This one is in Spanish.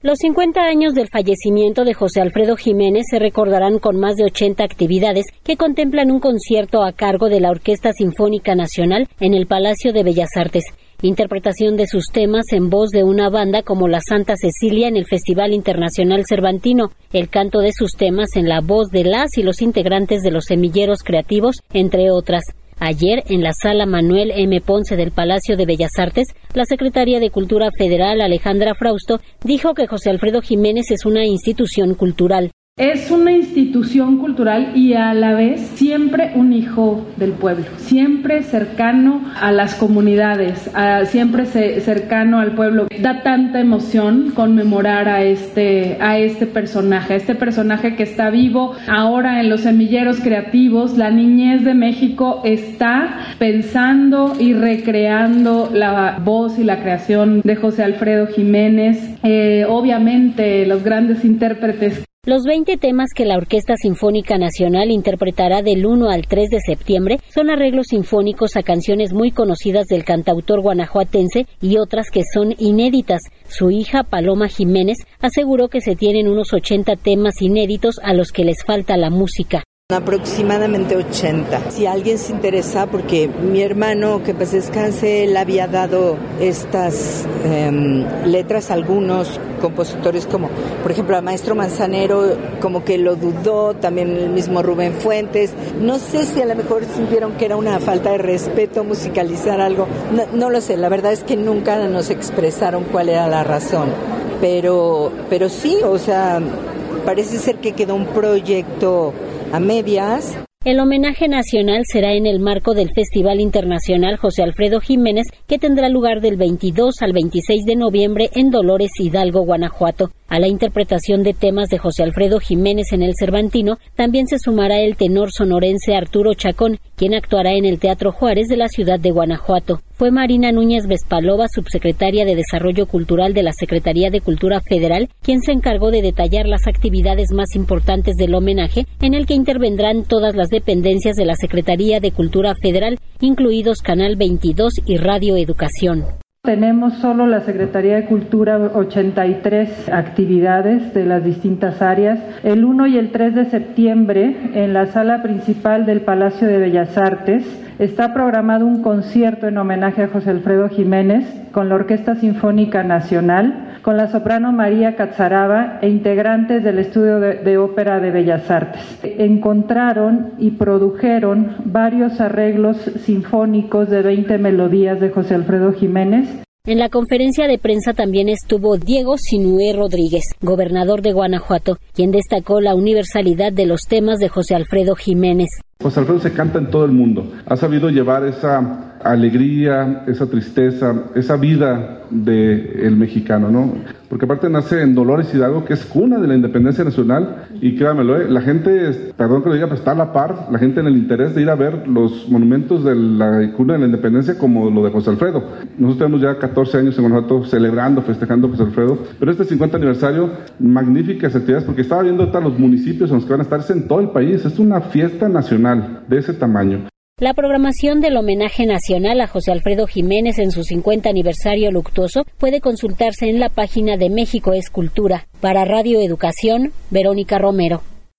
Los 50 años del fallecimiento de José Alfredo Jiménez se recordarán con más de 80 actividades que contemplan un concierto a cargo de la Orquesta Sinfónica Nacional en el Palacio de Bellas Artes, interpretación de sus temas en voz de una banda como la Santa Cecilia en el Festival Internacional Cervantino, el canto de sus temas en la voz de las y los integrantes de los semilleros creativos, entre otras. Ayer, en la sala Manuel M. Ponce del Palacio de Bellas Artes, la secretaria de Cultura Federal, Alejandra Frausto, dijo que José Alfredo Jiménez es una institución cultural. Es una institución cultural y a la vez siempre un hijo del pueblo, siempre cercano a las comunidades, siempre cercano al pueblo. Da tanta emoción conmemorar a este, a este personaje, a este personaje que está vivo ahora en los semilleros creativos. La niñez de México está pensando y recreando la voz y la creación de José Alfredo Jiménez. Eh, obviamente los grandes intérpretes los 20 temas que la Orquesta Sinfónica Nacional interpretará del 1 al 3 de septiembre son arreglos sinfónicos a canciones muy conocidas del cantautor guanajuatense y otras que son inéditas. Su hija, Paloma Jiménez, aseguró que se tienen unos 80 temas inéditos a los que les falta la música. Aproximadamente 80. Si alguien se interesa, porque mi hermano, que pues descanse, él había dado estas em, letras a algunos compositores, como por ejemplo a Maestro Manzanero, como que lo dudó, también el mismo Rubén Fuentes. No sé si a lo mejor sintieron que era una falta de respeto musicalizar algo. No, no lo sé, la verdad es que nunca nos expresaron cuál era la razón. Pero, pero sí, o sea, parece ser que quedó un proyecto a medias. El homenaje nacional será en el marco del Festival Internacional José Alfredo Jiménez, que tendrá lugar del 22 al 26 de noviembre en Dolores Hidalgo, Guanajuato. A la interpretación de temas de José Alfredo Jiménez en el Cervantino también se sumará el tenor sonorense Arturo Chacón, quien actuará en el Teatro Juárez de la ciudad de Guanajuato. Fue Marina Núñez Vespalova, subsecretaria de Desarrollo Cultural de la Secretaría de Cultura Federal, quien se encargó de detallar las actividades más importantes del homenaje, en el que intervendrán todas las dependencias de la Secretaría de Cultura Federal, incluidos Canal 22 y Radio Educación. Tenemos solo la Secretaría de Cultura 83 actividades de las distintas áreas. El 1 y el 3 de septiembre, en la sala principal del Palacio de Bellas Artes, está programado un concierto en homenaje a José Alfredo Jiménez con la Orquesta Sinfónica Nacional, con la soprano María Catzaraba e integrantes del Estudio de, Ópera de Bellas Artes. Encontraron y produjeron varios arreglos sinfónicos de 20 melodías de José Alfredo Jiménez en la conferencia de prensa también estuvo Diego Sinué Rodríguez, gobernador de Guanajuato, quien destacó la universalidad de los temas de José Alfredo Jiménez. José Alfredo se canta en todo el mundo. Ha sabido llevar esa alegría, esa tristeza, esa vida del el mexicano, ¿no? Porque aparte nace en Dolores Hidalgo, que es cuna de la independencia nacional, y créanmelo, ¿eh? la gente, perdón que lo diga, pero está a la par, la gente en el interés de ir a ver los monumentos de la cuna de la independencia como lo de José Alfredo. Nosotros tenemos ya 14 años en Guanajuato celebrando, festejando José Alfredo, pero este 50 aniversario, magníficas actividades, porque estaba viendo ahorita los municipios en los que van a estar, es en todo el país, es una fiesta de ese tamaño. La programación del homenaje nacional a José Alfredo Jiménez en su 50 aniversario luctuoso puede consultarse en la página de México Escultura. Para Radio Educación, Verónica Romero.